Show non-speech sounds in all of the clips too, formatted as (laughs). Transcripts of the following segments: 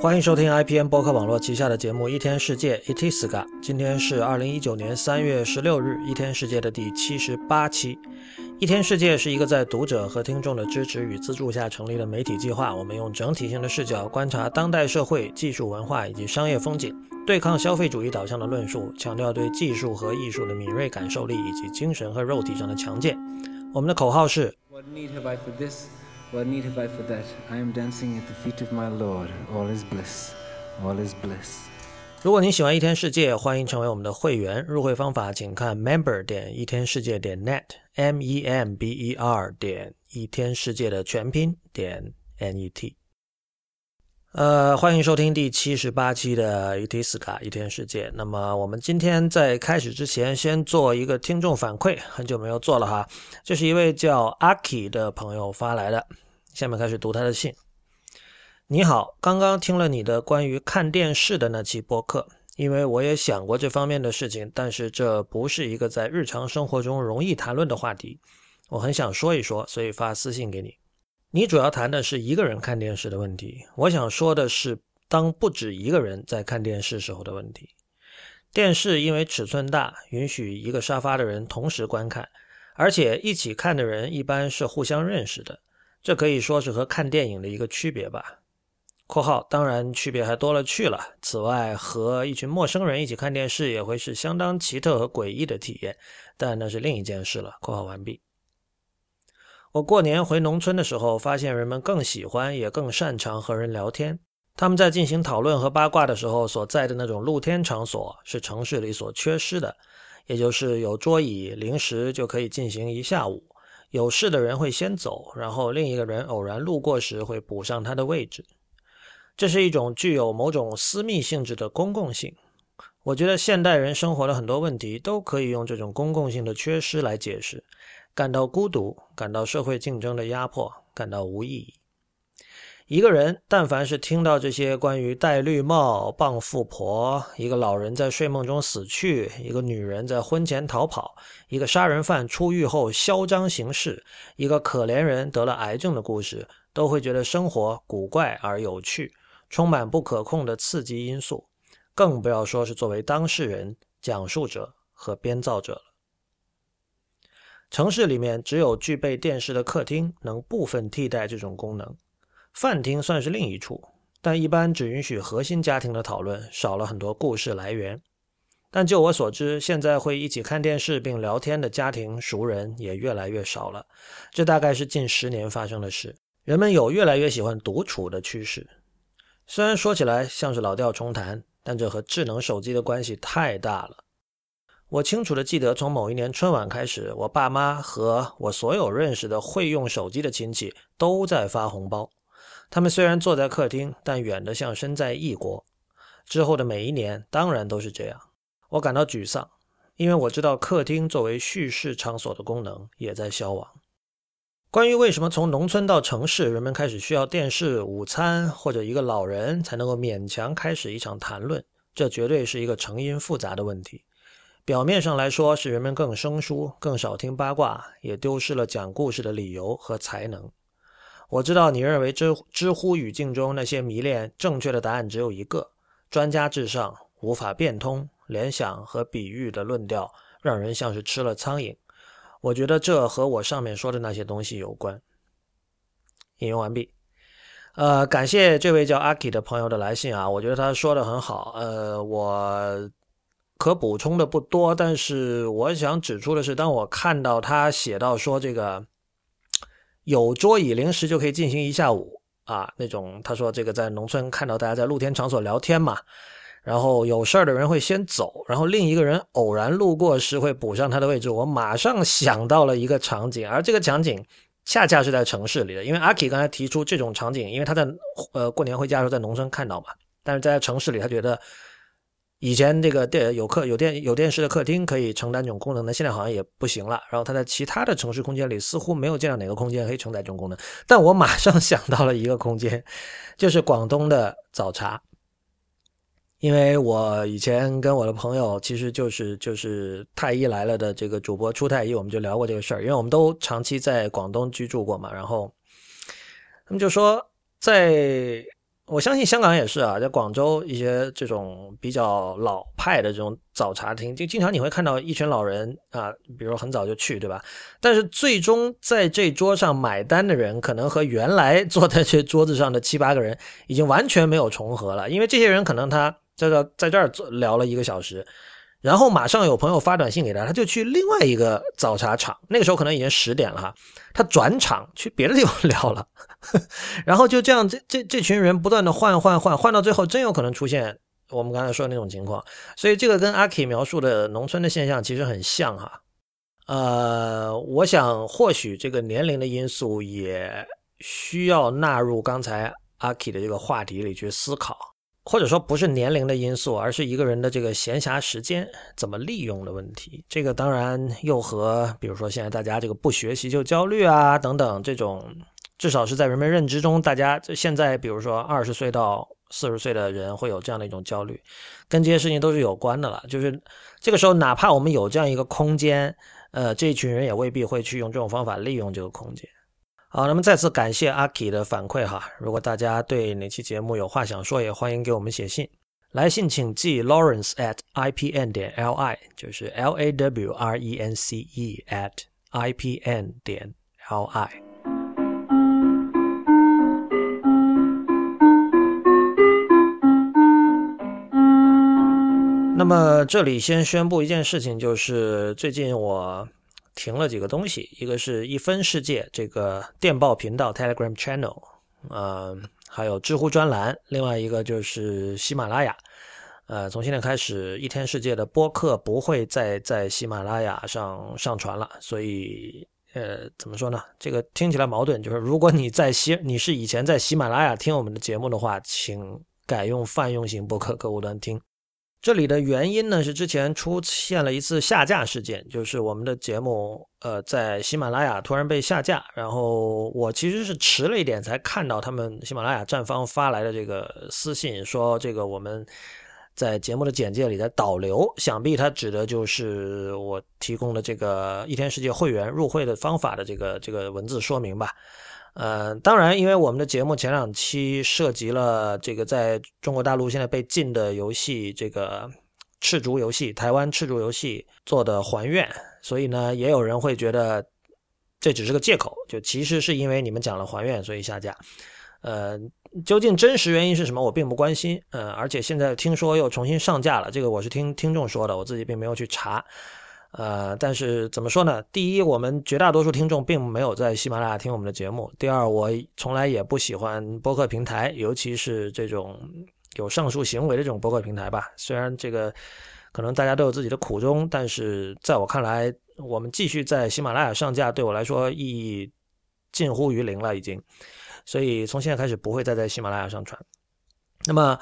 欢迎收听 IPN 播客网络旗下的节目《一天世界》Itiska。今天是二零一九年三月十六日，《一天世界》的第七十八期。《一天世界》是一个在读者和听众的支持与资助下成立的媒体计划。我们用整体性的视角观察当代社会、技术文化以及商业风景，对抗消费主义导向的论述，强调对技术和艺术的敏锐感受力以及精神和肉体上的强健。我们的口号是。What need have I for this? What need have I for that? I am dancing at the feet of my Lord. All is bliss. All is bliss. 如果您喜欢一天世界，欢迎成为我们的会员。入会方法请看 member 点一天世界点 net，m e m b e r 点一天世界的全拼点 n e t。 呃，欢迎收听第七十八期的 Itiska 一天世界。那么我们今天在开始之前，先做一个听众反馈，很久没有做了哈。这是一位叫阿 K 的朋友发来的，下面开始读他的信。你好，刚刚听了你的关于看电视的那期播客，因为我也想过这方面的事情，但是这不是一个在日常生活中容易谈论的话题。我很想说一说，所以发私信给你。你主要谈的是一个人看电视的问题，我想说的是，当不止一个人在看电视时候的问题。电视因为尺寸大，允许一个沙发的人同时观看，而且一起看的人一般是互相认识的，这可以说是和看电影的一个区别吧。（括号当然区别还多了去了。此外，和一群陌生人一起看电视也会是相当奇特和诡异的体验，但那是另一件事了。）（括号完毕。）我过年回农村的时候，发现人们更喜欢也更擅长和人聊天。他们在进行讨论和八卦的时候，所在的那种露天场所是城市里所缺失的，也就是有桌椅、零食就可以进行一下午。有事的人会先走，然后另一个人偶然路过时会补上他的位置。这是一种具有某种私密性质的公共性。我觉得现代人生活的很多问题都可以用这种公共性的缺失来解释。感到孤独，感到社会竞争的压迫，感到无意义。一个人，但凡是听到这些关于戴绿帽、傍富婆、一个老人在睡梦中死去、一个女人在婚前逃跑、一个杀人犯出狱后嚣张行事、一个可怜人得了癌症的故事，都会觉得生活古怪而有趣，充满不可控的刺激因素。更不要说是作为当事人、讲述者和编造者了。城市里面只有具备电视的客厅能部分替代这种功能，饭厅算是另一处，但一般只允许核心家庭的讨论，少了很多故事来源。但就我所知，现在会一起看电视并聊天的家庭熟人也越来越少了。这大概是近十年发生的事。人们有越来越喜欢独处的趋势。虽然说起来像是老调重弹，但这和智能手机的关系太大了。我清楚的记得，从某一年春晚开始，我爸妈和我所有认识的会用手机的亲戚都在发红包。他们虽然坐在客厅，但远得像身在异国。之后的每一年，当然都是这样。我感到沮丧，因为我知道客厅作为叙事场所的功能也在消亡。关于为什么从农村到城市，人们开始需要电视、午餐或者一个老人才能够勉强开始一场谈论，这绝对是一个成因复杂的问题。表面上来说，是人们更生疏、更少听八卦，也丢失了讲故事的理由和才能。我知道你认为知知乎语境中那些迷恋正确的答案只有一个，专家至上、无法变通、联想和比喻的论调，让人像是吃了苍蝇。我觉得这和我上面说的那些东西有关。引用完毕。呃，感谢这位叫阿 K 的朋友的来信啊，我觉得他说的很好。呃，我。可补充的不多，但是我想指出的是，当我看到他写到说这个有桌椅零食就可以进行一下午啊，那种他说这个在农村看到大家在露天场所聊天嘛，然后有事儿的人会先走，然后另一个人偶然路过时会补上他的位置，我马上想到了一个场景，而这个场景恰恰是在城市里的，因为阿 K 刚才提出这种场景，因为他在呃过年回家的时候在农村看到嘛，但是在城市里他觉得。以前这个电有客有电有电视的客厅可以承担这种功能的，现在好像也不行了。然后他在其他的城市空间里似乎没有见到哪个空间可以承载这种功能。但我马上想到了一个空间，就是广东的早茶。因为我以前跟我的朋友，其实就是就是太医来了的这个主播出太医，我们就聊过这个事儿。因为我们都长期在广东居住过嘛，然后他们就说在。我相信香港也是啊，在广州一些这种比较老派的这种早茶厅，就经常你会看到一群老人啊，比如很早就去，对吧？但是最终在这桌上买单的人，可能和原来坐在这桌子上的七八个人已经完全没有重合了，因为这些人可能他在这在这儿聊了一个小时。然后马上有朋友发短信给他，他就去另外一个早茶厂。那个时候可能已经十点了哈，他转场去别的地方聊了。(laughs) 然后就这样，这这这群人不断的换换换换到最后，真有可能出现我们刚才说的那种情况。所以这个跟阿 K 描述的农村的现象其实很像哈。呃，我想或许这个年龄的因素也需要纳入刚才阿 K 的这个话题里去思考。或者说不是年龄的因素，而是一个人的这个闲暇时间怎么利用的问题。这个当然又和比如说现在大家这个不学习就焦虑啊等等这种，至少是在人们认知中，大家现在比如说二十岁到四十岁的人会有这样的一种焦虑，跟这些事情都是有关的了。就是这个时候，哪怕我们有这样一个空间，呃，这一群人也未必会去用这种方法利用这个空间。好，那么再次感谢阿 K 的反馈哈。如果大家对哪期节目有话想说，也欢迎给我们写信。来信请寄 Lawrence at ipn 点 li，就是 L A W R E N C E at ipn 点 li。那么这里先宣布一件事情，就是最近我。停了几个东西，一个是一分世界这个电报频道 Telegram Channel，呃，还有知乎专栏，另外一个就是喜马拉雅，呃，从现在开始，一天世界的播客不会再在喜马拉雅上上传了，所以，呃，怎么说呢？这个听起来矛盾，就是如果你在喜，你是以前在喜马拉雅听我们的节目的话，请改用泛用型播客客户端听。这里的原因呢，是之前出现了一次下架事件，就是我们的节目，呃，在喜马拉雅突然被下架，然后我其实是迟了一点才看到他们喜马拉雅站方发来的这个私信，说这个我们在节目的简介里的导流，想必它指的就是我提供的这个一天世界会员入会的方法的这个这个文字说明吧。呃，当然，因为我们的节目前两期涉及了这个在中国大陆现在被禁的游戏，这个赤足游戏，台湾赤足游戏做的还愿，所以呢，也有人会觉得这只是个借口，就其实是因为你们讲了还愿，所以下架。呃，究竟真实原因是什么，我并不关心。呃，而且现在听说又重新上架了，这个我是听听众说的，我自己并没有去查。呃，但是怎么说呢？第一，我们绝大多数听众并没有在喜马拉雅听我们的节目；第二，我从来也不喜欢播客平台，尤其是这种有上述行为的这种播客平台吧。虽然这个可能大家都有自己的苦衷，但是在我看来，我们继续在喜马拉雅上架，对我来说意义近乎于零了，已经。所以从现在开始不会再在喜马拉雅上传。那么。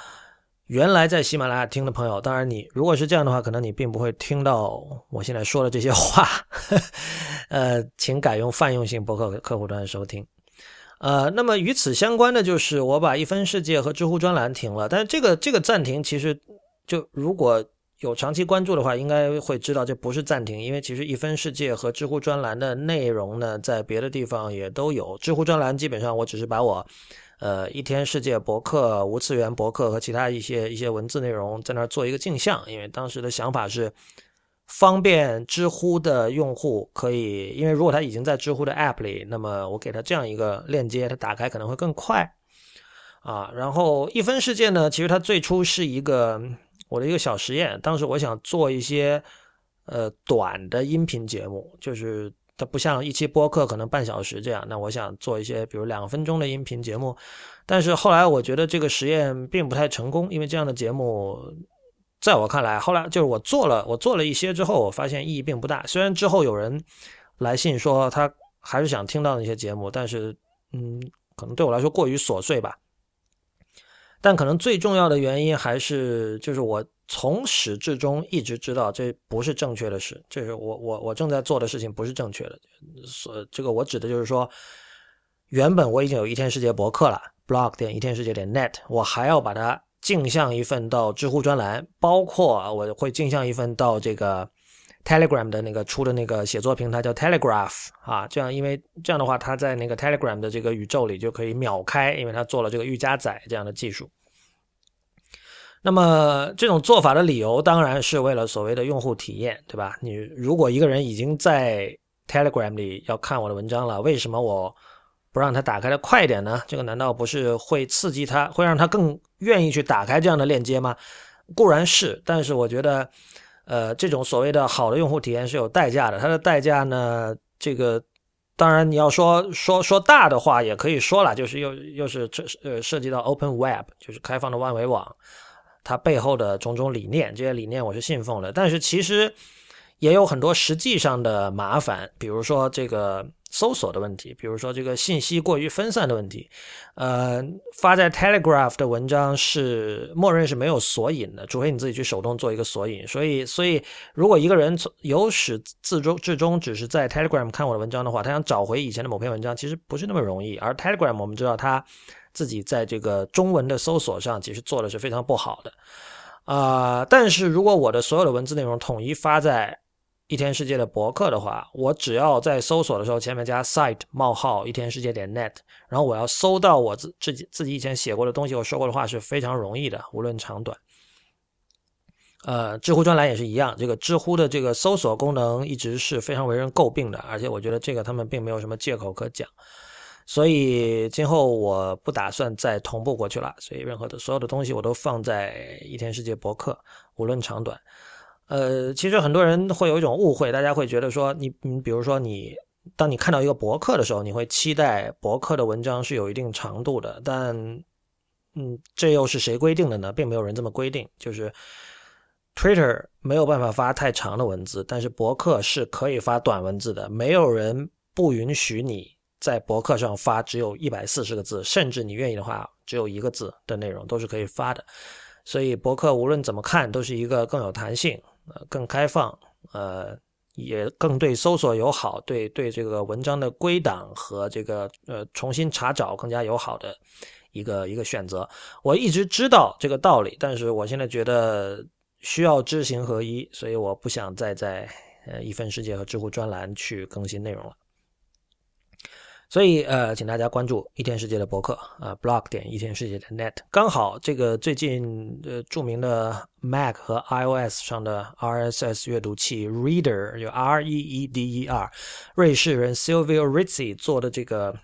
原来在喜马拉雅听的朋友，当然你如果是这样的话，可能你并不会听到我现在说的这些话。(laughs) 呃，请改用泛用性博客客户端收听。呃，那么与此相关的就是我把一分世界和知乎专栏停了，但是这个这个暂停其实就如果有长期关注的话，应该会知道这不是暂停，因为其实一分世界和知乎专栏的内容呢，在别的地方也都有。知乎专栏基本上我只是把我。呃，一天世界博客、无次元博客和其他一些一些文字内容在那儿做一个镜像，因为当时的想法是方便知乎的用户可以，因为如果他已经在知乎的 App 里，那么我给他这样一个链接，他打开可能会更快啊。然后一分世界呢，其实它最初是一个我的一个小实验，当时我想做一些呃短的音频节目，就是。它不像一期播客可能半小时这样，那我想做一些比如两分钟的音频节目，但是后来我觉得这个实验并不太成功，因为这样的节目在我看来，后来就是我做了我做了一些之后，我发现意义并不大。虽然之后有人来信说他还是想听到那些节目，但是嗯，可能对我来说过于琐碎吧。但可能最重要的原因还是就是我。从始至终一直知道这不是正确的事，这是我我我正在做的事情不是正确的。所这个我指的就是说，原本我已经有一天世界博客了，blog 点一天世界点 net，我还要把它镜像一份到知乎专栏，包括我会镜像一份到这个 Telegram 的那个出的那个写作平台叫 Telegraph 啊，这样因为这样的话，它在那个 Telegram 的这个宇宙里就可以秒开，因为它做了这个预加载这样的技术。那么这种做法的理由当然是为了所谓的用户体验，对吧？你如果一个人已经在 Telegram 里要看我的文章了，为什么我不让他打开的快一点呢？这个难道不是会刺激他，会让他更愿意去打开这样的链接吗？固然是，但是我觉得，呃，这种所谓的好的用户体验是有代价的。它的代价呢，这个当然你要说说说大的话也可以说了，就是又又是这呃涉及到 Open Web，就是开放的万维网。它背后的种种理念，这些理念我是信奉的，但是其实也有很多实际上的麻烦，比如说这个搜索的问题，比如说这个信息过于分散的问题。呃，发在 Telegraph 的文章是默认是没有索引的，除非你自己去手动做一个索引。所以，所以如果一个人从由始至终至终只是在 Telegram 看我的文章的话，他想找回以前的某篇文章，其实不是那么容易。而 Telegram 我们知道它。自己在这个中文的搜索上，其实做的是非常不好的，啊！但是如果我的所有的文字内容统一发在一天世界的博客的话，我只要在搜索的时候前面加 site 冒号一天世界点 net，然后我要搜到我自自己自己以前写过的东西，我说过的话是非常容易的，无论长短。呃，知乎专栏也是一样，这个知乎的这个搜索功能一直是非常为人诟病的，而且我觉得这个他们并没有什么借口可讲。所以今后我不打算再同步过去了，所以任何的所有的东西我都放在一天世界博客，无论长短。呃，其实很多人会有一种误会，大家会觉得说，你你比如说你，当你看到一个博客的时候，你会期待博客的文章是有一定长度的，但嗯，这又是谁规定的呢？并没有人这么规定，就是 Twitter 没有办法发太长的文字，但是博客是可以发短文字的，没有人不允许你。在博客上发只有一百四十个字，甚至你愿意的话，只有一个字的内容都是可以发的。所以博客无论怎么看，都是一个更有弹性、呃更开放、呃也更对搜索友好、对对这个文章的归档和这个呃重新查找更加友好的一个一个选择。我一直知道这个道理，但是我现在觉得需要知行合一，所以我不想再在呃一分世界和知乎专栏去更新内容了。所以，呃，请大家关注一天世界的博客啊，blog 点一天世界的 net。刚好这个最近呃著名的 Mac 和 iOS 上的 RSS 阅读器 Reader，就 R E E D E R，瑞士人 Silvio Rizzi 做的这个，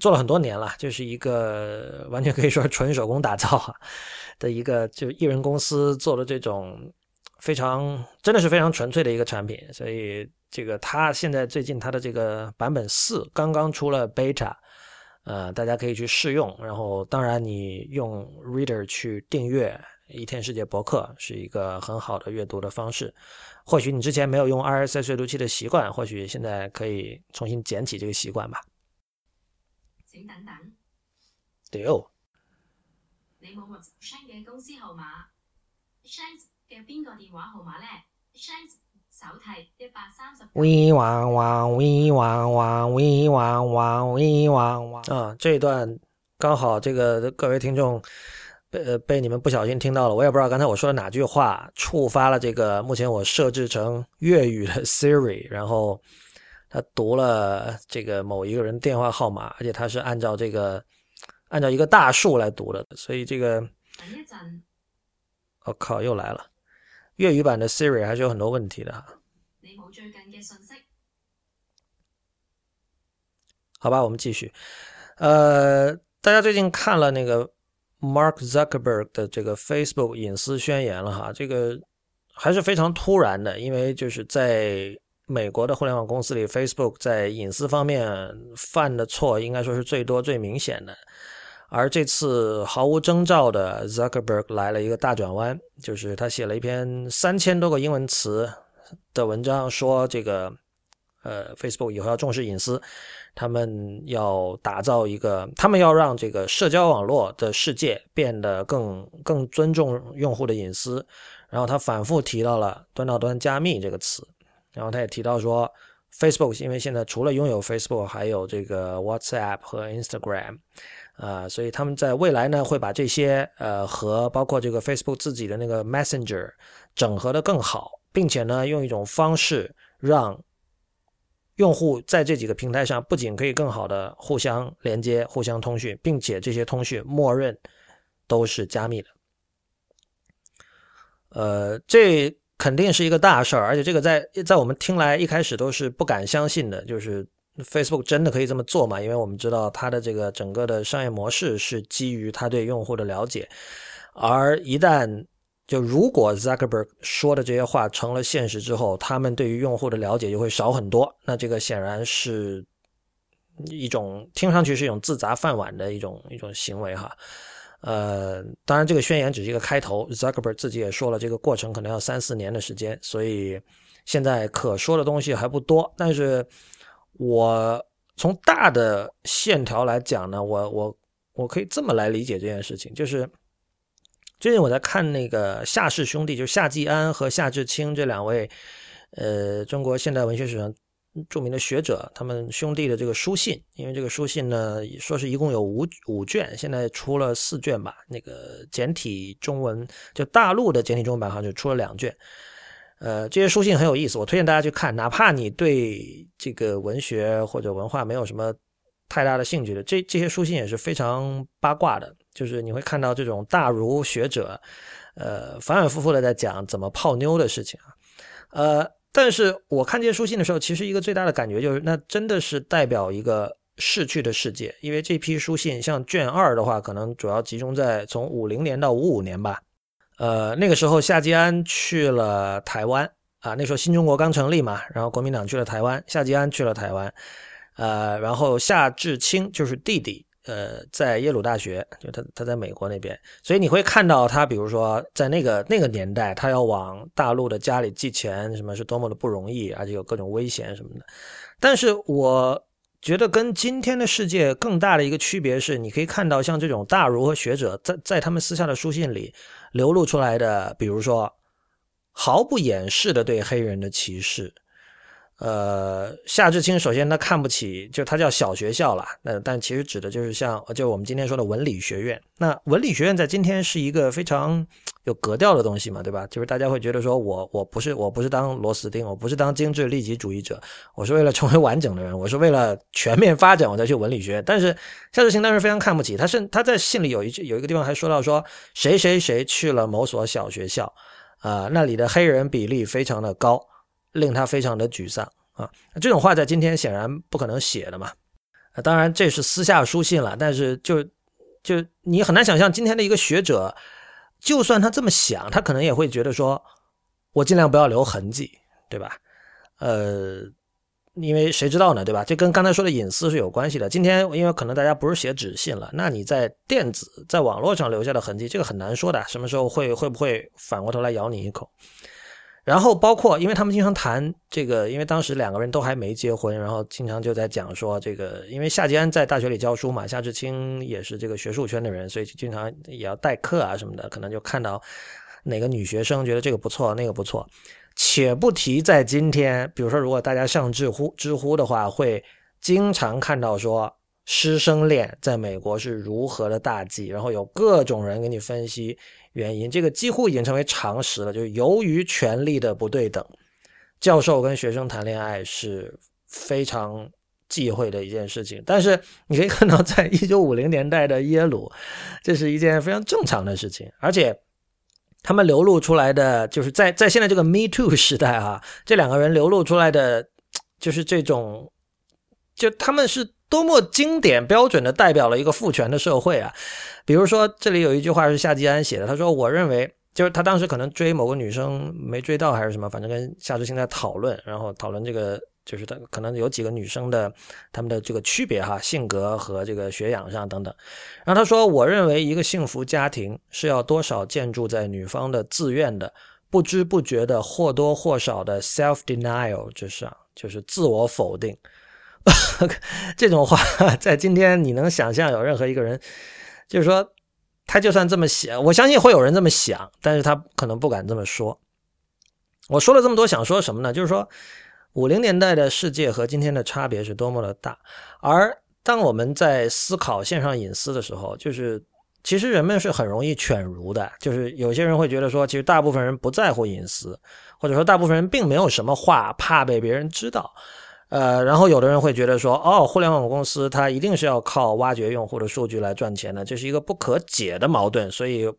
做了很多年了，就是一个完全可以说纯手工打造的一个，就艺人公司做的这种非常真的是非常纯粹的一个产品，所以。这个它现在最近它的这个版本四刚刚出了 beta，呃，大家可以去试用。然后，当然你用 Reader 去订阅一天世界博客是一个很好的阅读的方式。或许你之前没有用 RSS 阅读器的习惯，或许现在可以重新捡起这个习惯吧。请等等。屌。你冇嘅公司嘅边个电话号码咧。手提一百三十。喂汪汪，喂汪汪，喂汪汪，喂汪汪。啊，这一段刚好这个各位听众被被你们不小心听到了，我也不知道刚才我说的哪句话触发了这个目前我设置成粤语的 (laughs) Siri，然后他读了这个某一个人电话号码，而且他是按照这个按照一个大数来读的，所以这个。等一阵。我靠，又来了。粤语版的 Siri 还是有很多问题的。你冇最近嘅信息？好吧，我们继续。呃，大家最近看了那个 Mark Zuckerberg 的这个 Facebook 隐私宣言了哈？这个还是非常突然的，因为就是在美国的互联网公司里，Facebook 在隐私方面犯的错应该说是最多、最明显的。而这次毫无征兆的 Zuckerberg 来了一个大转弯，就是他写了一篇三千多个英文词的文章，说这个呃 Facebook 以后要重视隐私，他们要打造一个，他们要让这个社交网络的世界变得更更尊重用户的隐私。然后他反复提到了端到端加密这个词，然后他也提到说 Facebook 因为现在除了拥有 Facebook，还有这个 WhatsApp 和 Instagram。啊，所以他们在未来呢，会把这些呃和包括这个 Facebook 自己的那个 Messenger 整合的更好，并且呢，用一种方式让用户在这几个平台上不仅可以更好的互相连接、互相通讯，并且这些通讯默认都是加密的。呃，这肯定是一个大事儿，而且这个在在我们听来一开始都是不敢相信的，就是 Facebook 真的可以这么做吗？因为我们知道它的这个整个的商业模式是基于它对用户的了解，而一旦就如果 Zuckerberg 说的这些话成了现实之后，他们对于用户的了解就会少很多。那这个显然是一种听上去是一种自砸饭碗的一种一种行为哈。呃，当然这个宣言只是一个开头，Zuckerberg 自己也说了，这个过程可能要三四年的时间，所以现在可说的东西还不多。但是我从大的线条来讲呢，我我我可以这么来理解这件事情，就是。最近我在看那个夏氏兄弟，就是夏季安和夏志清这两位，呃，中国现代文学史上著名的学者，他们兄弟的这个书信。因为这个书信呢，说是一共有五五卷，现在出了四卷吧。那个简体中文，就大陆的简体中文版好像就出了两卷。呃，这些书信很有意思，我推荐大家去看，哪怕你对这个文学或者文化没有什么太大的兴趣的，这这些书信也是非常八卦的。就是你会看到这种大儒学者，呃，反反复复的在讲怎么泡妞的事情啊，呃，但是我看这些书信的时候，其实一个最大的感觉就是，那真的是代表一个逝去的世界，因为这批书信，像卷二的话，可能主要集中在从五零年到五五年吧，呃，那个时候夏季安去了台湾啊，那时候新中国刚成立嘛，然后国民党去了台湾，夏季安去了台湾，呃，然后夏志清就是弟弟。呃，在耶鲁大学，就他他在美国那边，所以你会看到他，比如说在那个那个年代，他要往大陆的家里寄钱，什么是多么的不容易，而且有各种危险什么的。但是我觉得跟今天的世界更大的一个区别是，你可以看到像这种大儒和学者在在他们私下的书信里流露出来的，比如说毫不掩饰的对黑人的歧视。呃，夏志清首先他看不起，就他叫小学校了，那但其实指的就是像，就我们今天说的文理学院。那文理学院在今天是一个非常有格调的东西嘛，对吧？就是大家会觉得说我我不是我不是当螺丝钉，我不是当精致利己主义者，我是为了成为完整的人，我是为了全面发展我才去文理学院。但是夏志清当时非常看不起，他是他在信里有一句有一个地方还说到说谁谁谁去了某所小学校，啊，那里的黑人比例非常的高。令他非常的沮丧啊！这种话在今天显然不可能写的嘛。啊当然这是私下书信了，但是就就你很难想象今天的一个学者，就算他这么想，他可能也会觉得说，我尽量不要留痕迹，对吧？呃，因为谁知道呢，对吧？这跟刚才说的隐私是有关系的。今天因为可能大家不是写纸信了，那你在电子在网络上留下的痕迹，这个很难说的，什么时候会会不会反过头来咬你一口？然后包括，因为他们经常谈这个，因为当时两个人都还没结婚，然后经常就在讲说这个，因为夏吉安在大学里教书嘛，夏志清也是这个学术圈的人，所以经常也要代课啊什么的，可能就看到哪个女学生觉得这个不错，那个不错。且不提在今天，比如说如果大家上知乎，知乎的话，会经常看到说师生恋在美国是如何的大忌，然后有各种人给你分析。原因，这个几乎已经成为常识了。就是由于权力的不对等，教授跟学生谈恋爱是非常忌讳的一件事情。但是你可以看到，在一九五零年代的耶鲁，这是一件非常正常的事情。而且他们流露出来的，就是在在现在这个 Me Too 时代啊，这两个人流露出来的，就是这种，就他们是多么经典标准的代表了一个父权的社会啊。比如说，这里有一句话是夏季安写的，他说：“我认为，就是他当时可能追某个女生没追到还是什么，反正跟夏志清在讨论，然后讨论这个，就是他可能有几个女生的他们的这个区别哈，性格和这个学养上等等。然后他说，我认为一个幸福家庭是要多少建筑在女方的自愿的、不知不觉的或多或少的 self denial 之上，就是自我否定。(laughs) 这种话 (laughs) 在今天你能想象有任何一个人？”就是说，他就算这么想，我相信会有人这么想，但是他可能不敢这么说。我说了这么多，想说什么呢？就是说，五零年代的世界和今天的差别是多么的大。而当我们在思考线上隐私的时候，就是其实人们是很容易犬儒的。就是有些人会觉得说，其实大部分人不在乎隐私，或者说大部分人并没有什么话怕被别人知道。呃，然后有的人会觉得说，哦，互联网公司它一定是要靠挖掘用户的数据来赚钱的，这是一个不可解的矛盾，所以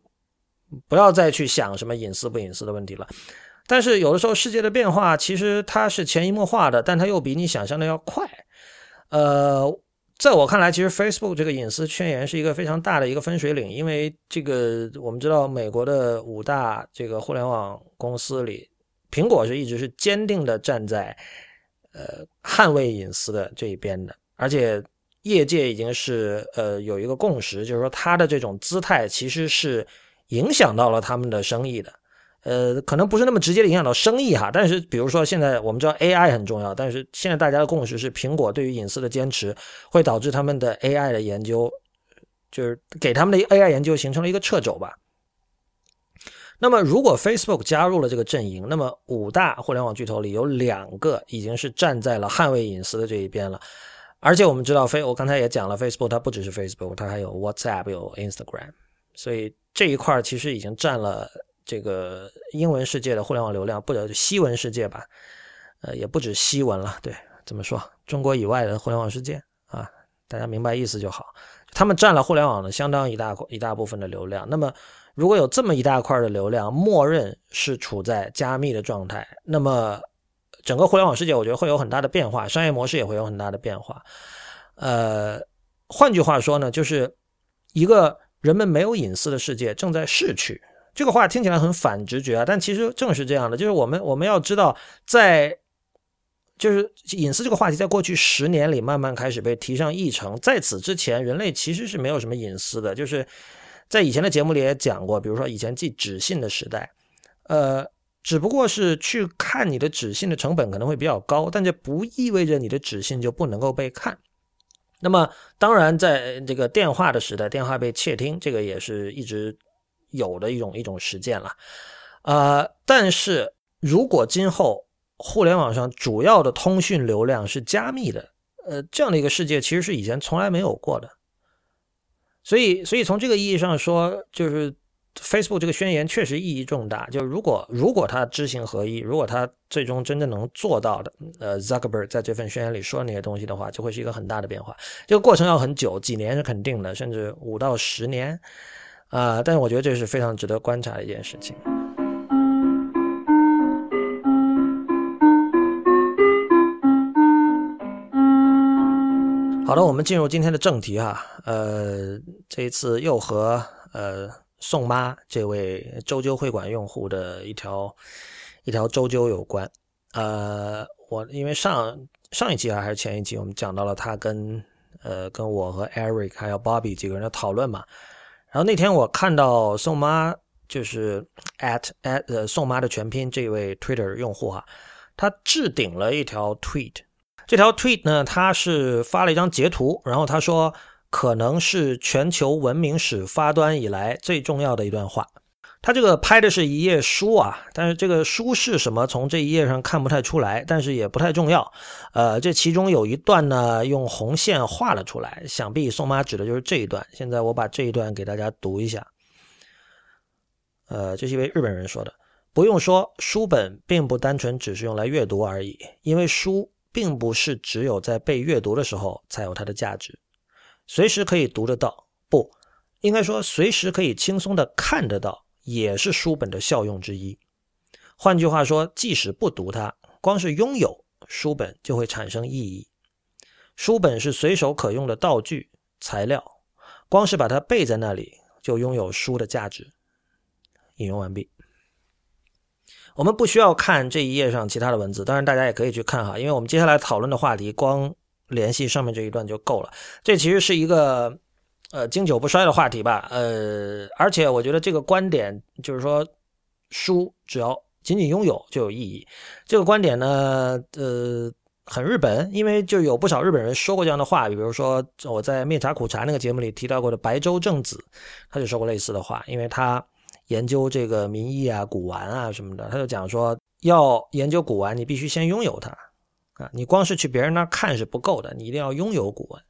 不要再去想什么隐私不隐私的问题了。但是有的时候世界的变化其实它是潜移默化的，但它又比你想象的要快。呃，在我看来，其实 Facebook 这个隐私宣言是一个非常大的一个分水岭，因为这个我们知道美国的五大这个互联网公司里，苹果是一直是坚定的站在呃捍卫隐私的这一边的，而且业界已经是呃有一个共识，就是说它的这种姿态其实是影响到了他们的生意的。呃，可能不是那么直接的影响到生意哈，但是比如说现在我们知道 AI 很重要，但是现在大家的共识是，苹果对于隐私的坚持会导致他们的 AI 的研究，就是给他们的 AI 研究形成了一个掣肘吧。那么如果 Facebook 加入了这个阵营，那么五大互联网巨头里有两个已经是站在了捍卫隐私的这一边了，而且我们知道，飞我刚才也讲了，Facebook 它不只是 Facebook，它还有 WhatsApp，有 Instagram，所以这一块其实已经占了。这个英文世界的互联网流量，不是西文世界吧？呃，也不止西文了。对，怎么说？中国以外的互联网世界啊，大家明白意思就好。他们占了互联网的相当一大一大部分的流量。那么，如果有这么一大块的流量，默认是处在加密的状态，那么整个互联网世界，我觉得会有很大的变化，商业模式也会有很大的变化。呃，换句话说呢，就是一个人们没有隐私的世界正在逝去。这个话听起来很反直觉啊，但其实正是这样的，就是我们我们要知道，在就是隐私这个话题，在过去十年里慢慢开始被提上议程。在此之前，人类其实是没有什么隐私的，就是在以前的节目里也讲过，比如说以前寄纸信的时代，呃，只不过是去看你的纸信的成本可能会比较高，但这不意味着你的纸信就不能够被看。那么，当然，在这个电话的时代，电话被窃听，这个也是一直。有的一种一种实践了，呃，但是如果今后互联网上主要的通讯流量是加密的，呃，这样的一个世界其实是以前从来没有过的。所以，所以从这个意义上说，就是 Facebook 这个宣言确实意义重大。就如果如果它知行合一，如果它最终真正能做到的，呃，Zuckerberg 在这份宣言里说的那些东西的话，就会是一个很大的变化。这个过程要很久，几年是肯定的，甚至五到十年。啊，但是我觉得这是非常值得观察的一件事情。好的，我们进入今天的正题哈。呃，这一次又和呃宋妈这位周究会馆用户的一条一条周究有关。呃，我因为上上一期啊还是前一期，我们讲到了他跟呃跟我和 Eric 还有 Bobby 几个人的讨论嘛。然后那天我看到宋妈就是 at at 呃宋妈的全拼这位 Twitter 用户哈，他置顶了一条 tweet，这条 tweet 呢他是发了一张截图，然后他说可能是全球文明史发端以来最重要的一段话。他这个拍的是一页书啊，但是这个书是什么，从这一页上看不太出来，但是也不太重要。呃，这其中有一段呢，用红线画了出来，想必宋妈指的就是这一段。现在我把这一段给大家读一下。呃，这是一位日本人说的，不用说，书本并不单纯只是用来阅读而已，因为书并不是只有在被阅读的时候才有它的价值，随时可以读得到，不应该说随时可以轻松的看得到。也是书本的效用之一。换句话说，即使不读它，光是拥有书本就会产生意义。书本是随手可用的道具材料，光是把它背在那里，就拥有书的价值。引用完毕。我们不需要看这一页上其他的文字，当然大家也可以去看哈，因为我们接下来讨论的话题，光联系上面这一段就够了。这其实是一个。呃，经久不衰的话题吧。呃，而且我觉得这个观点就是说，书只要仅仅拥有就有意义。这个观点呢，呃，很日本，因为就有不少日本人说过这样的话。比如说我在《灭茶苦茶》那个节目里提到过的白州正子，他就说过类似的话。因为他研究这个民意啊、古玩啊什么的，他就讲说，要研究古玩，你必须先拥有它啊，你光是去别人那看是不够的，你一定要拥有古文。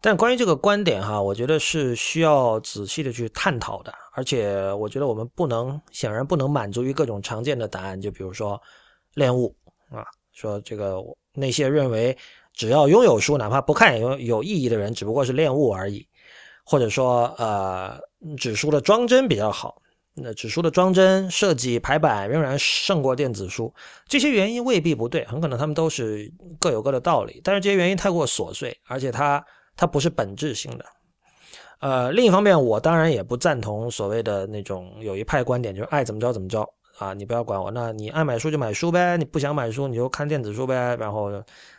但关于这个观点哈，我觉得是需要仔细的去探讨的，而且我觉得我们不能，显然不能满足于各种常见的答案，就比如说恋物啊，说这个那些认为只要拥有书，哪怕不看也有有意义的人，只不过是恋物而已，或者说呃纸书的装帧比较好，那纸书的装帧设计排版仍然胜过电子书，这些原因未必不对，很可能他们都是各有各的道理，但是这些原因太过琐碎，而且它。它不是本质性的，呃，另一方面，我当然也不赞同所谓的那种有一派观点，就是爱怎么着怎么着啊，你不要管我，那你爱买书就买书呗，你不想买书你就看电子书呗，然后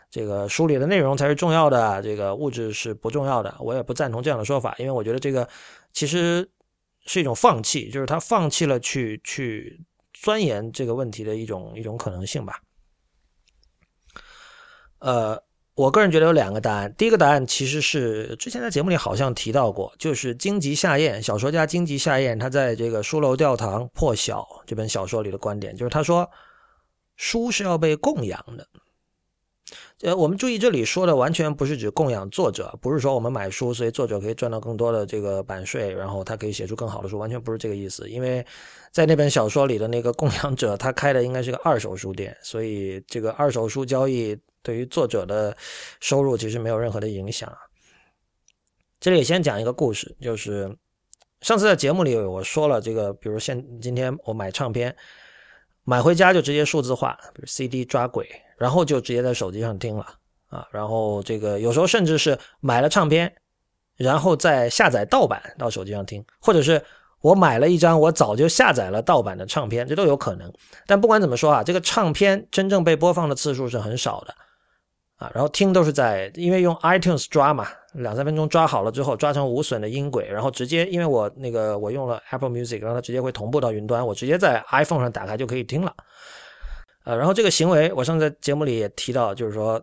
这个书里的内容才是重要的，这个物质是不重要的，我也不赞同这样的说法，因为我觉得这个其实是一种放弃，就是他放弃了去去钻研这个问题的一种一种可能性吧，呃。我个人觉得有两个答案。第一个答案其实是之前在节目里好像提到过，就是荆棘夏彦小说家荆棘夏彦他在这个《书楼吊堂破晓》这本小说里的观点，就是他说书是要被供养的。呃，我们注意这里说的完全不是指供养作者，不是说我们买书，所以作者可以赚到更多的这个版税，然后他可以写出更好的书，完全不是这个意思。因为在那本小说里的那个供养者，他开的应该是个二手书店，所以这个二手书交易。对于作者的收入其实没有任何的影响。这里先讲一个故事，就是上次在节目里我说了这个，比如现今天我买唱片，买回家就直接数字化，比如 CD 抓轨，然后就直接在手机上听了啊。然后这个有时候甚至是买了唱片，然后再下载盗版到手机上听，或者是。我买了一张我早就下载了盗版的唱片，这都有可能。但不管怎么说啊，这个唱片真正被播放的次数是很少的然后听都是在，因为用 iTunes 抓嘛，两三分钟抓好了之后，抓成无损的音轨，然后直接，因为我那个我用了 Apple Music，然后它直接会同步到云端，我直接在 iPhone 上打开就可以听了。呃，然后这个行为，我上次在节目里也提到，就是说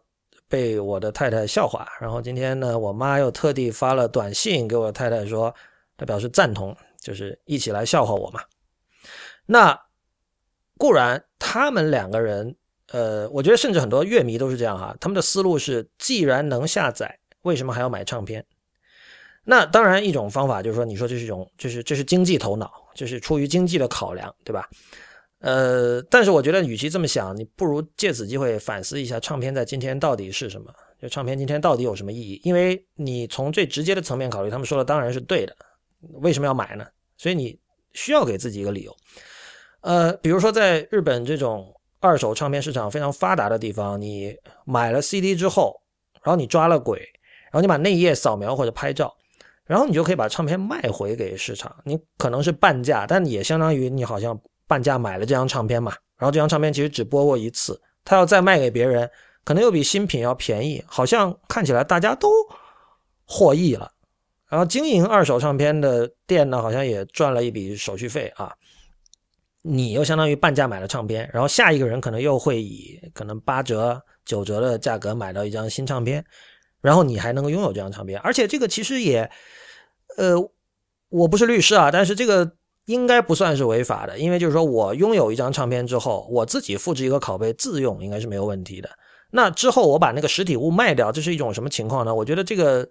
被我的太太笑话。然后今天呢，我妈又特地发了短信给我太太说，她表示赞同。就是一起来笑话我嘛。那固然他们两个人，呃，我觉得甚至很多乐迷都是这样哈。他们的思路是，既然能下载，为什么还要买唱片？那当然一种方法就是说，你说这是一种，就是这是经济头脑，就是出于经济的考量，对吧？呃，但是我觉得与其这么想，你不如借此机会反思一下，唱片在今天到底是什么？就唱片今天到底有什么意义？因为你从最直接的层面考虑，他们说的当然是对的。为什么要买呢？所以你需要给自己一个理由。呃，比如说在日本这种二手唱片市场非常发达的地方，你买了 CD 之后，然后你抓了轨，然后你把内页扫描或者拍照，然后你就可以把唱片卖回给市场。你可能是半价，但也相当于你好像半价买了这张唱片嘛。然后这张唱片其实只播过一次，他要再卖给别人，可能又比新品要便宜，好像看起来大家都获益了。然后经营二手唱片的店呢，好像也赚了一笔手续费啊。你又相当于半价买了唱片，然后下一个人可能又会以可能八折、九折的价格买到一张新唱片，然后你还能够拥有这张唱片。而且这个其实也，呃，我不是律师啊，但是这个应该不算是违法的，因为就是说我拥有一张唱片之后，我自己复制一个拷贝自用，应该是没有问题的。那之后我把那个实体物卖掉，这是一种什么情况呢？我觉得这个。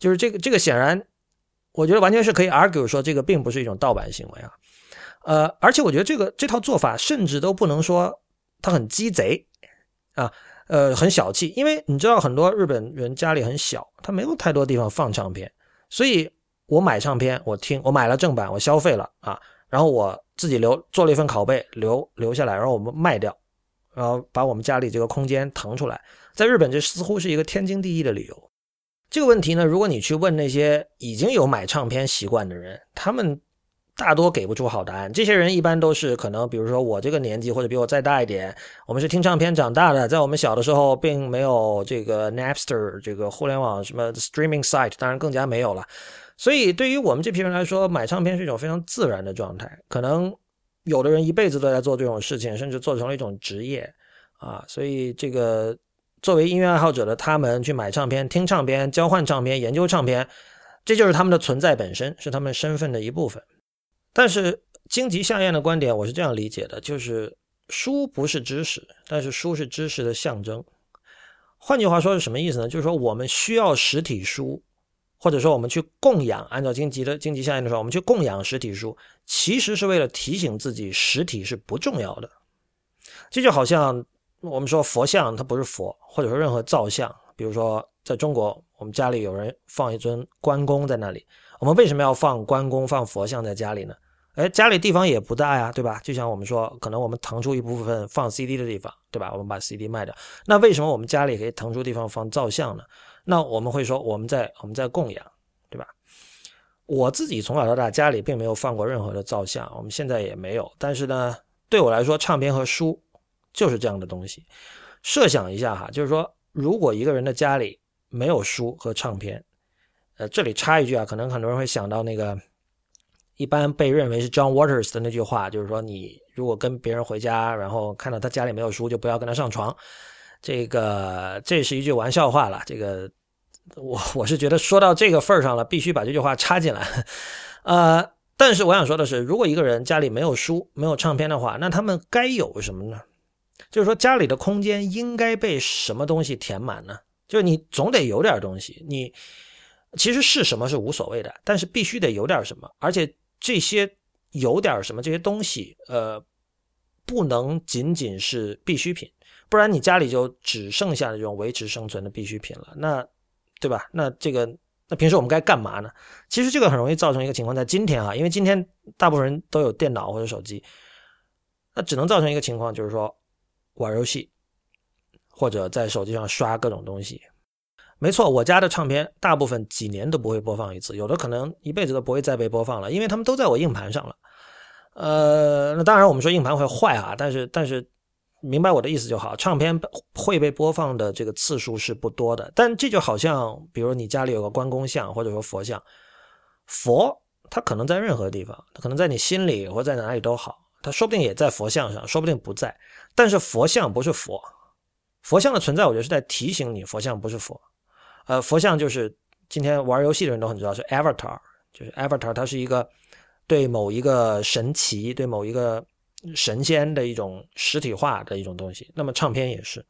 就是这个，这个显然，我觉得完全是可以 argue 说这个并不是一种盗版行为啊，呃，而且我觉得这个这套做法甚至都不能说他很鸡贼啊，呃，很小气，因为你知道很多日本人家里很小，他没有太多地方放唱片，所以我买唱片我听，我买了正版我消费了啊，然后我自己留做了一份拷贝留留下来，然后我们卖掉，然后把我们家里这个空间腾出来，在日本这似乎是一个天经地义的理由。这个问题呢，如果你去问那些已经有买唱片习惯的人，他们大多给不出好答案。这些人一般都是可能，比如说我这个年纪或者比我再大一点，我们是听唱片长大的，在我们小的时候并没有这个 Napster 这个互联网什么 streaming site，当然更加没有了。所以对于我们这批人来说，买唱片是一种非常自然的状态。可能有的人一辈子都在做这种事情，甚至做成了一种职业啊。所以这个。作为音乐爱好者的他们去买唱片、听唱片、交换唱片、研究唱片，这就是他们的存在本身，是他们身份的一部分。但是荆棘夏彦的观点，我是这样理解的：就是书不是知识，但是书是知识的象征。换句话说是什么意思呢？就是说我们需要实体书或者说我们去供养，按照经济的经济效应的时候，我们去供养实体书，其实是为了提醒自己实体是不重要的。这就好像我们说佛像它不是佛，或者说任何造像，比如说在中国，我们家里有人放一尊关公在那里，我们为什么要放关公、放佛像在家里呢？哎，家里地方也不大呀，对吧？就像我们说，可能我们腾出一部分放 CD 的地方，对吧？我们把 CD 卖掉，那为什么我们家里可以腾出地方放照相呢？那我们会说，我们在我们在供养，对吧？我自己从小到大家里并没有放过任何的照相，我们现在也没有。但是呢，对我来说，唱片和书就是这样的东西。设想一下哈，就是说，如果一个人的家里没有书和唱片，呃，这里插一句啊，可能很多人会想到那个。一般被认为是 John Waters 的那句话，就是说，你如果跟别人回家，然后看到他家里没有书，就不要跟他上床。这个这是一句玩笑话了。这个我我是觉得说到这个份儿上了，必须把这句话插进来。呃，但是我想说的是，如果一个人家里没有书、没有唱片的话，那他们该有什么呢？就是说，家里的空间应该被什么东西填满呢？就是你总得有点东西。你其实是什么是无所谓的，但是必须得有点什么，而且。这些有点什么这些东西，呃，不能仅仅是必需品，不然你家里就只剩下这种维持生存的必需品了，那对吧？那这个那平时我们该干嘛呢？其实这个很容易造成一个情况，在今天啊，因为今天大部分人都有电脑或者手机，那只能造成一个情况，就是说玩游戏或者在手机上刷各种东西。没错，我家的唱片大部分几年都不会播放一次，有的可能一辈子都不会再被播放了，因为他们都在我硬盘上了。呃，那当然我们说硬盘会坏啊，但是但是明白我的意思就好，唱片会被播放的这个次数是不多的。但这就好像，比如你家里有个关公像或者说佛像，佛它可能在任何地方，它可能在你心里或在哪里都好，它说不定也在佛像上，说不定不在。但是佛像不是佛，佛像的存在，我觉得是在提醒你，佛像不是佛。呃，佛像就是今天玩游戏的人都很知道是 avatar，就是 avatar，它是一个对某一个神奇、对某一个神仙的一种实体化的一种东西。那么唱片也是，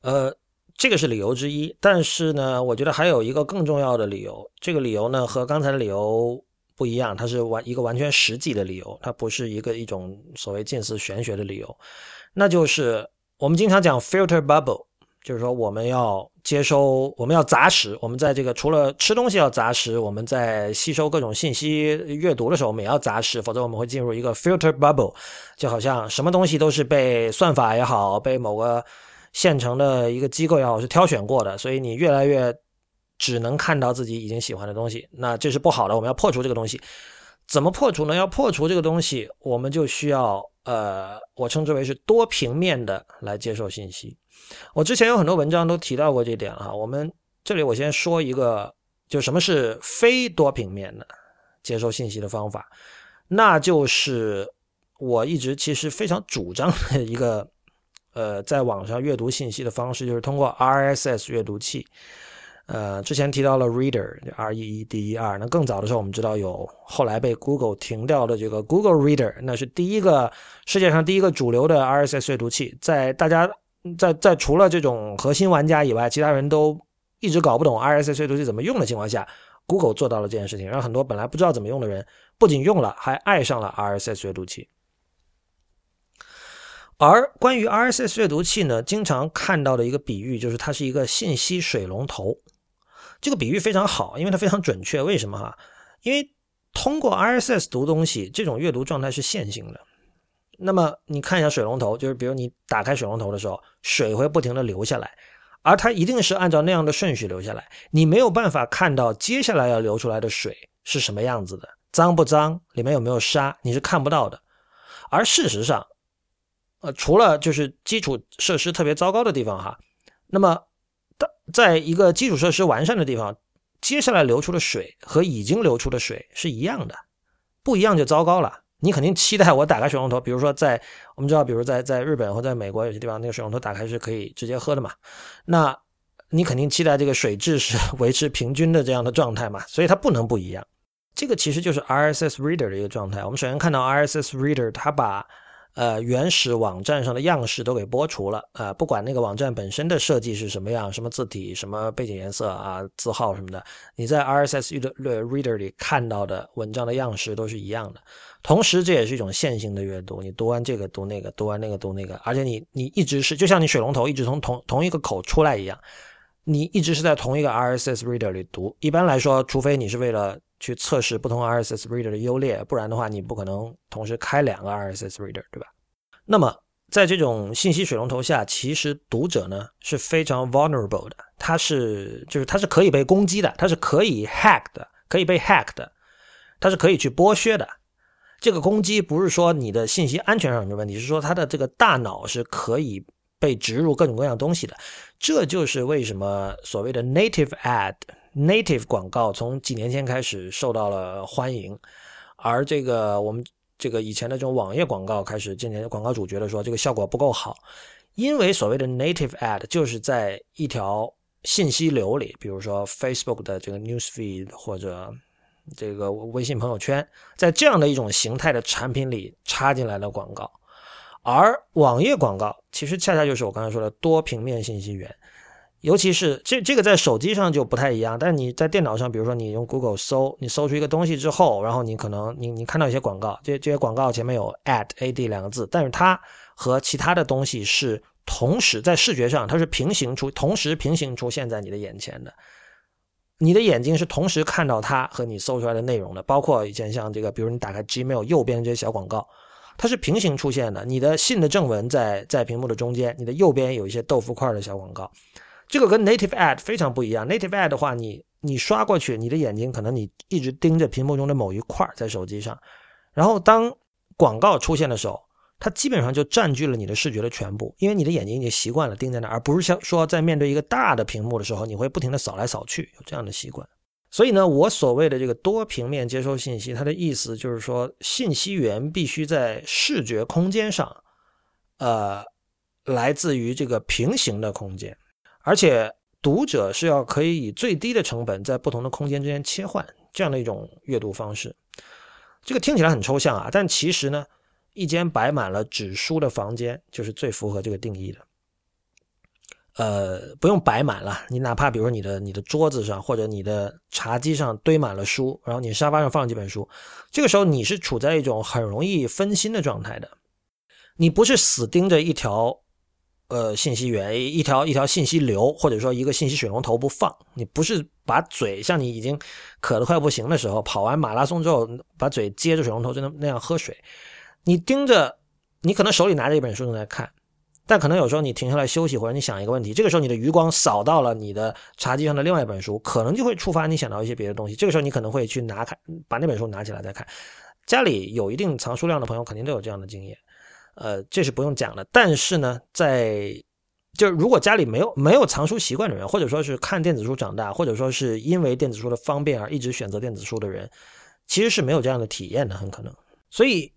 呃，这个是理由之一。但是呢，我觉得还有一个更重要的理由，这个理由呢和刚才的理由不一样，它是完一个完全实际的理由，它不是一个一种所谓近似玄学的理由，那就是我们经常讲 filter bubble。就是说，我们要接收，我们要杂食。我们在这个除了吃东西要杂食，我们在吸收各种信息、阅读的时候，我们也要杂食，否则我们会进入一个 filter bubble，就好像什么东西都是被算法也好，被某个现成的一个机构也好是挑选过的，所以你越来越只能看到自己已经喜欢的东西，那这是不好的。我们要破除这个东西，怎么破除呢？要破除这个东西，我们就需要呃，我称之为是多平面的来接受信息。我之前有很多文章都提到过这点哈，我们这里我先说一个，就什么是非多平面的接收信息的方法，那就是我一直其实非常主张的一个，呃，在网上阅读信息的方式，就是通过 RSS 阅读器。呃，之前提到了 Reader，R E E D E R，那更早的时候我们知道有后来被 Google 停掉的这个 Google Reader，那是第一个世界上第一个主流的 RSS 阅读器，在大家。在在除了这种核心玩家以外，其他人都一直搞不懂 RSS 阅读器怎么用的情况下，Google 做到了这件事情，让很多本来不知道怎么用的人不仅用了，还爱上了 RSS 阅读器。而关于 RSS 阅读器呢，经常看到的一个比喻就是它是一个信息水龙头。这个比喻非常好，因为它非常准确。为什么哈？因为通过 RSS 读东西，这种阅读状态是线性的。那么你看一下水龙头，就是比如你打开水龙头的时候，水会不停的流下来，而它一定是按照那样的顺序流下来，你没有办法看到接下来要流出来的水是什么样子的，脏不脏，里面有没有沙，你是看不到的。而事实上，呃，除了就是基础设施特别糟糕的地方哈，那么在在一个基础设施完善的地方，接下来流出的水和已经流出的水是一样的，不一样就糟糕了。你肯定期待我打开水龙头，比如说在我们知道，比如在在日本或在美国有些地方，那个水龙头打开是可以直接喝的嘛？那你肯定期待这个水质是维持平均的这样的状态嘛？所以它不能不一样。这个其实就是 RSS Reader 的一个状态。我们首先看到 RSS Reader，它把呃原始网站上的样式都给剥除了啊，不管那个网站本身的设计是什么样，什么字体、什么背景颜色啊、字号什么的，你在 RSS Reader 里看到的文章的样式都是一样的。同时，这也是一种线性的阅读，你读完这个读那个，读完那个读那个，而且你你一直是就像你水龙头一直从同同一个口出来一样，你一直是在同一个 RSS Reader 里读。一般来说，除非你是为了去测试不同 RSS Reader 的优劣，不然的话，你不可能同时开两个 RSS Reader，对吧？那么，在这种信息水龙头下，其实读者呢是非常 vulnerable 的，他是就是他是可以被攻击的，他是可以 hack 的，可以被 hack 的，他是可以去剥削的。这个攻击不是说你的信息安全上有问题，是说它的这个大脑是可以被植入各种各样东西的。这就是为什么所谓的 native ad。native 广告从几年前开始受到了欢迎，而这个我们这个以前的这种网页广告开始，今年广告主觉得说这个效果不够好，因为所谓的 native ad 就是在一条信息流里，比如说 Facebook 的这个 newsfeed 或者这个微信朋友圈，在这样的一种形态的产品里插进来的广告，而网页广告其实恰恰就是我刚才说的多平面信息源。尤其是这这个在手机上就不太一样，但是你在电脑上，比如说你用 Google 搜，你搜出一个东西之后，然后你可能你你看到一些广告，这这些广告前面有 ad ad 两个字，但是它和其他的东西是同时在视觉上它是平行出，同时平行出现在你的眼前的，你的眼睛是同时看到它和你搜出来的内容的，包括以前像这个，比如你打开 Gmail 右边这些小广告，它是平行出现的，你的信的正文在在屏幕的中间，你的右边有一些豆腐块的小广告。这个跟 native ad 非常不一样。native ad 的话，你你刷过去，你的眼睛可能你一直盯着屏幕中的某一块在手机上，然后当广告出现的时候，它基本上就占据了你的视觉的全部，因为你的眼睛已经习惯了盯在那，而不是像说在面对一个大的屏幕的时候，你会不停的扫来扫去，有这样的习惯。所以呢，我所谓的这个多平面接收信息，它的意思就是说，信息源必须在视觉空间上，呃，来自于这个平行的空间。而且读者是要可以以最低的成本在不同的空间之间切换这样的一种阅读方式。这个听起来很抽象啊，但其实呢，一间摆满了纸书的房间就是最符合这个定义的。呃，不用摆满了，你哪怕比如说你的你的桌子上或者你的茶几上堆满了书，然后你沙发上放几本书，这个时候你是处在一种很容易分心的状态的，你不是死盯着一条。呃，信息源一条一条信息流，或者说一个信息水龙头不放，你不是把嘴像你已经渴得快不行的时候，跑完马拉松之后，把嘴接着水龙头就那那样喝水。你盯着，你可能手里拿着一本书正在看，但可能有时候你停下来休息，或者你想一个问题，这个时候你的余光扫到了你的茶几上的另外一本书，可能就会触发你想到一些别的东西。这个时候你可能会去拿开，把那本书拿起来再看。家里有一定藏书量的朋友，肯定都有这样的经验。呃，这是不用讲的。但是呢，在就是如果家里没有没有藏书习惯的人，或者说是看电子书长大，或者说是因为电子书的方便而一直选择电子书的人，其实是没有这样的体验的，很可能。所以，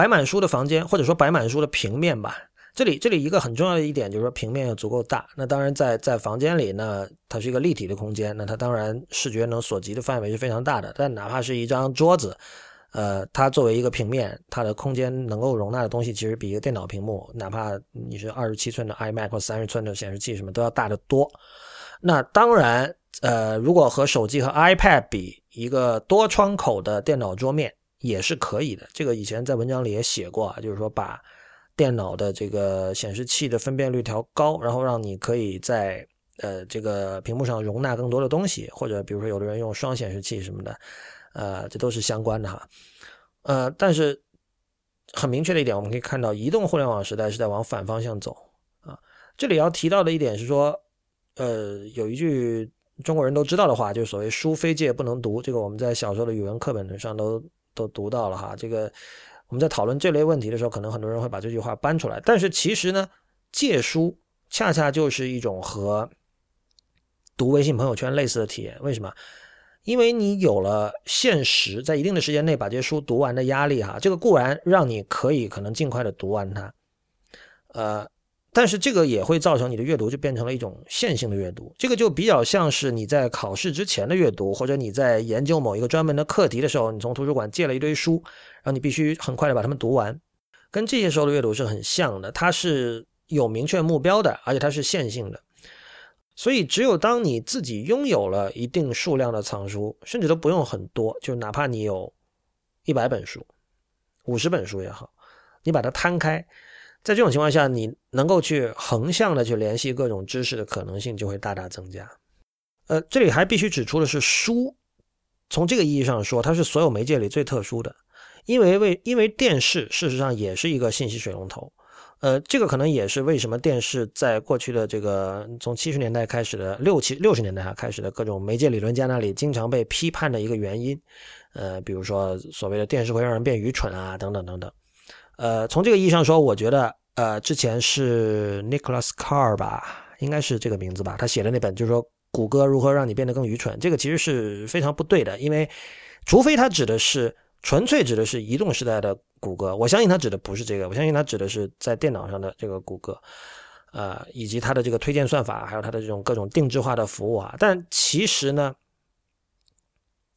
摆满书的房间，或者说摆满书的平面吧，这里这里一个很重要的一点就是说平面要足够大。那当然，在在房间里呢，它是一个立体的空间，那它当然视觉能所及的范围是非常大的。但哪怕是一张桌子。呃，它作为一个平面，它的空间能够容纳的东西，其实比一个电脑屏幕，哪怕你是二十七寸的 iMac 或三十寸的显示器，什么都要大得多。那当然，呃，如果和手机和 iPad 比，一个多窗口的电脑桌面也是可以的。这个以前在文章里也写过啊，就是说把电脑的这个显示器的分辨率调高，然后让你可以在呃这个屏幕上容纳更多的东西，或者比如说有的人用双显示器什么的。呃，这都是相关的哈，呃，但是很明确的一点，我们可以看到，移动互联网时代是在往反方向走啊。这里要提到的一点是说，呃，有一句中国人都知道的话，就是所谓“书非借不能读”，这个我们在小时候的语文课本上都都读到了哈。这个我们在讨论这类问题的时候，可能很多人会把这句话搬出来，但是其实呢，借书恰恰就是一种和读微信朋友圈类似的体验。为什么？因为你有了限时，在一定的时间内把这些书读完的压力，哈，这个固然让你可以可能尽快的读完它，呃，但是这个也会造成你的阅读就变成了一种线性的阅读，这个就比较像是你在考试之前的阅读，或者你在研究某一个专门的课题的时候，你从图书馆借了一堆书，然后你必须很快的把它们读完。跟这些时候的阅读是很像的，它是有明确目标的，而且它是线性的。所以，只有当你自己拥有了一定数量的藏书，甚至都不用很多，就哪怕你有一百本书、五十本书也好，你把它摊开，在这种情况下，你能够去横向的去联系各种知识的可能性就会大大增加。呃，这里还必须指出的是，书从这个意义上说，它是所有媒介里最特殊的，因为为因为电视事实上也是一个信息水龙头。呃，这个可能也是为什么电视在过去的这个从七十年代开始的六七六十年代开始的各种媒介理论家那里经常被批判的一个原因。呃，比如说所谓的电视会让人变愚蠢啊，等等等等。呃，从这个意义上说，我觉得呃，之前是 Nicholas Carr 吧，应该是这个名字吧，他写的那本就是说谷歌如何让你变得更愚蠢，这个其实是非常不对的，因为除非他指的是。纯粹指的是移动时代的谷歌，我相信他指的不是这个，我相信他指的是在电脑上的这个谷歌，呃，以及它的这个推荐算法，还有它的这种各种定制化的服务啊。但其实呢，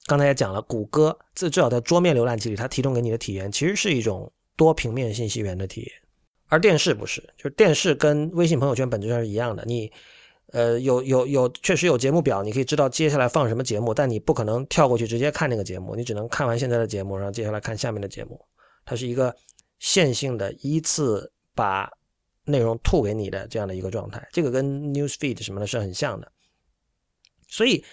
刚才也讲了，谷歌至少在桌面浏览器里，它提供给你的体验其实是一种多平面信息源的体验，而电视不是，就是电视跟微信朋友圈本质上是一样的，你。呃，有有有，确实有节目表，你可以知道接下来放什么节目，但你不可能跳过去直接看那个节目，你只能看完现在的节目，然后接下来看下面的节目。它是一个线性的依次把内容吐给你的这样的一个状态，这个跟 news feed 什么的是很像的。所以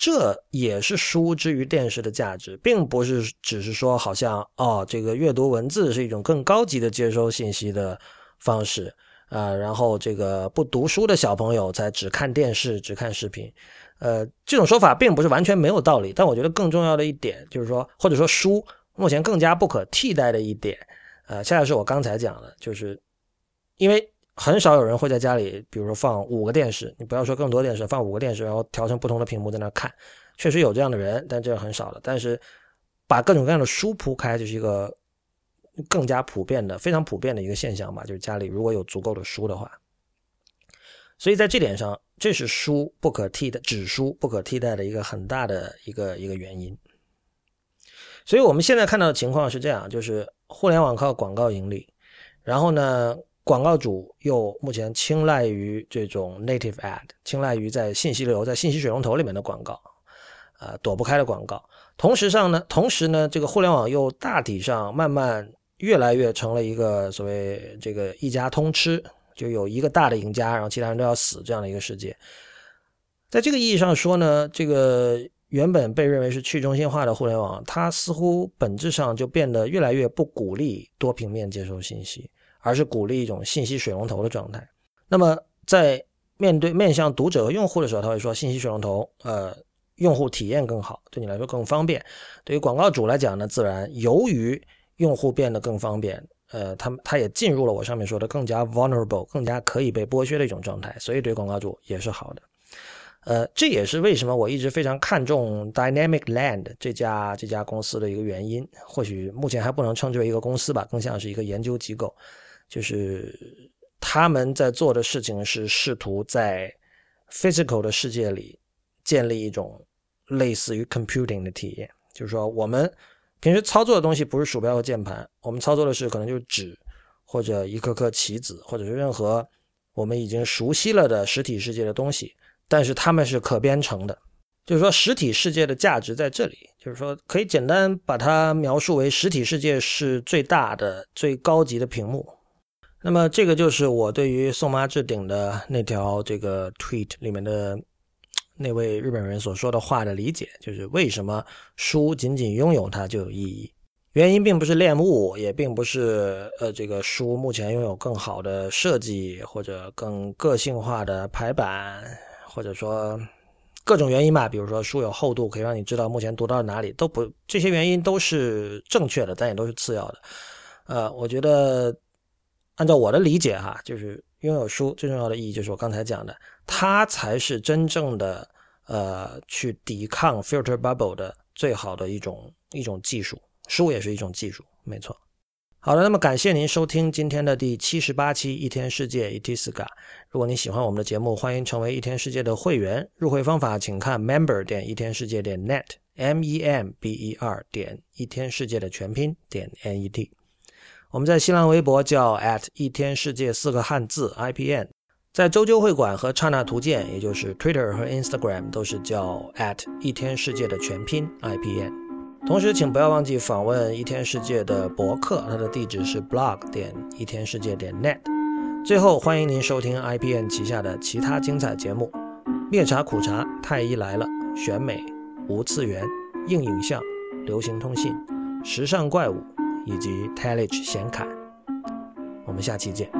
这也是书之于电视的价值，并不是只是说好像哦，这个阅读文字是一种更高级的接收信息的方式。啊，然后这个不读书的小朋友才只看电视、只看视频，呃，这种说法并不是完全没有道理。但我觉得更重要的一点就是说，或者说书目前更加不可替代的一点，呃，恰恰是我刚才讲的，就是因为很少有人会在家里，比如说放五个电视，你不要说更多电视，放五个电视，然后调成不同的屏幕在那看，确实有这样的人，但这很少了。但是把各种各样的书铺开，就是一个。更加普遍的、非常普遍的一个现象吧，就是家里如果有足够的书的话，所以在这点上，这是书不可替代、纸书不可替代的一个很大的一个一个原因。所以我们现在看到的情况是这样：就是互联网靠广告盈利，然后呢，广告主又目前青睐于这种 native ad，青睐于在信息流、在信息水龙头里面的广告，呃，躲不开的广告。同时上呢，同时呢，这个互联网又大体上慢慢。越来越成了一个所谓这个一家通吃，就有一个大的赢家，然后其他人都要死这样的一个世界。在这个意义上说呢，这个原本被认为是去中心化的互联网，它似乎本质上就变得越来越不鼓励多平面接收信息，而是鼓励一种信息水龙头的状态。那么在面对面向读者和用户的时候，他会说信息水龙头，呃，用户体验更好，对你来说更方便。对于广告主来讲呢，自然由于用户变得更方便，呃，他他也进入了我上面说的更加 vulnerable、更加可以被剥削的一种状态，所以对广告主也是好的。呃，这也是为什么我一直非常看重 Dynamic Land 这家这家公司的一个原因。或许目前还不能称之为一个公司吧，更像是一个研究机构。就是他们在做的事情是试图在 physical 的世界里建立一种类似于 computing 的体验，就是说我们。平时操作的东西不是鼠标和键盘，我们操作的是可能就是纸，或者一颗颗棋子，或者是任何我们已经熟悉了的实体世界的东西。但是它们是可编程的，就是说实体世界的价值在这里，就是说可以简单把它描述为实体世界是最大的、最高级的屏幕。那么这个就是我对于宋妈置顶的那条这个 tweet 里面的。那位日本人所说的话的理解，就是为什么书仅仅拥有它就有意义？原因并不是恋物，也并不是呃这个书目前拥有更好的设计或者更个性化的排版，或者说各种原因吧。比如说书有厚度，可以让你知道目前读到哪里，都不这些原因都是正确的，但也都是次要的。呃，我觉得按照我的理解哈，就是拥有书最重要的意义，就是我刚才讲的。它才是真正的，呃，去抵抗 filter bubble 的最好的一种一种技术。书也是一种技术，没错。好的，那么感谢您收听今天的第七十八期一天世界 Itiska。如果您喜欢我们的节目，欢迎成为一天世界的会员。入会方法请看 member 点一天世界点 net，m e m b e r 点一天世界的全拼点 n e t。我们在新浪微博叫 at 一天世界四个汉字 IPN，在周究会馆和刹那图鉴，也就是 Twitter 和 Instagram 都是叫 at 一天世界的全拼 IPN。同时，请不要忘记访问一天世界的博客，它的地址是 blog 点一天世界点 net。最后，欢迎您收听 IPN 旗下的其他精彩节目：灭茶苦茶、太医来了、选美、无次元、硬影像、流行通信、时尚怪物。以及 Telige 显卡，我们下期见。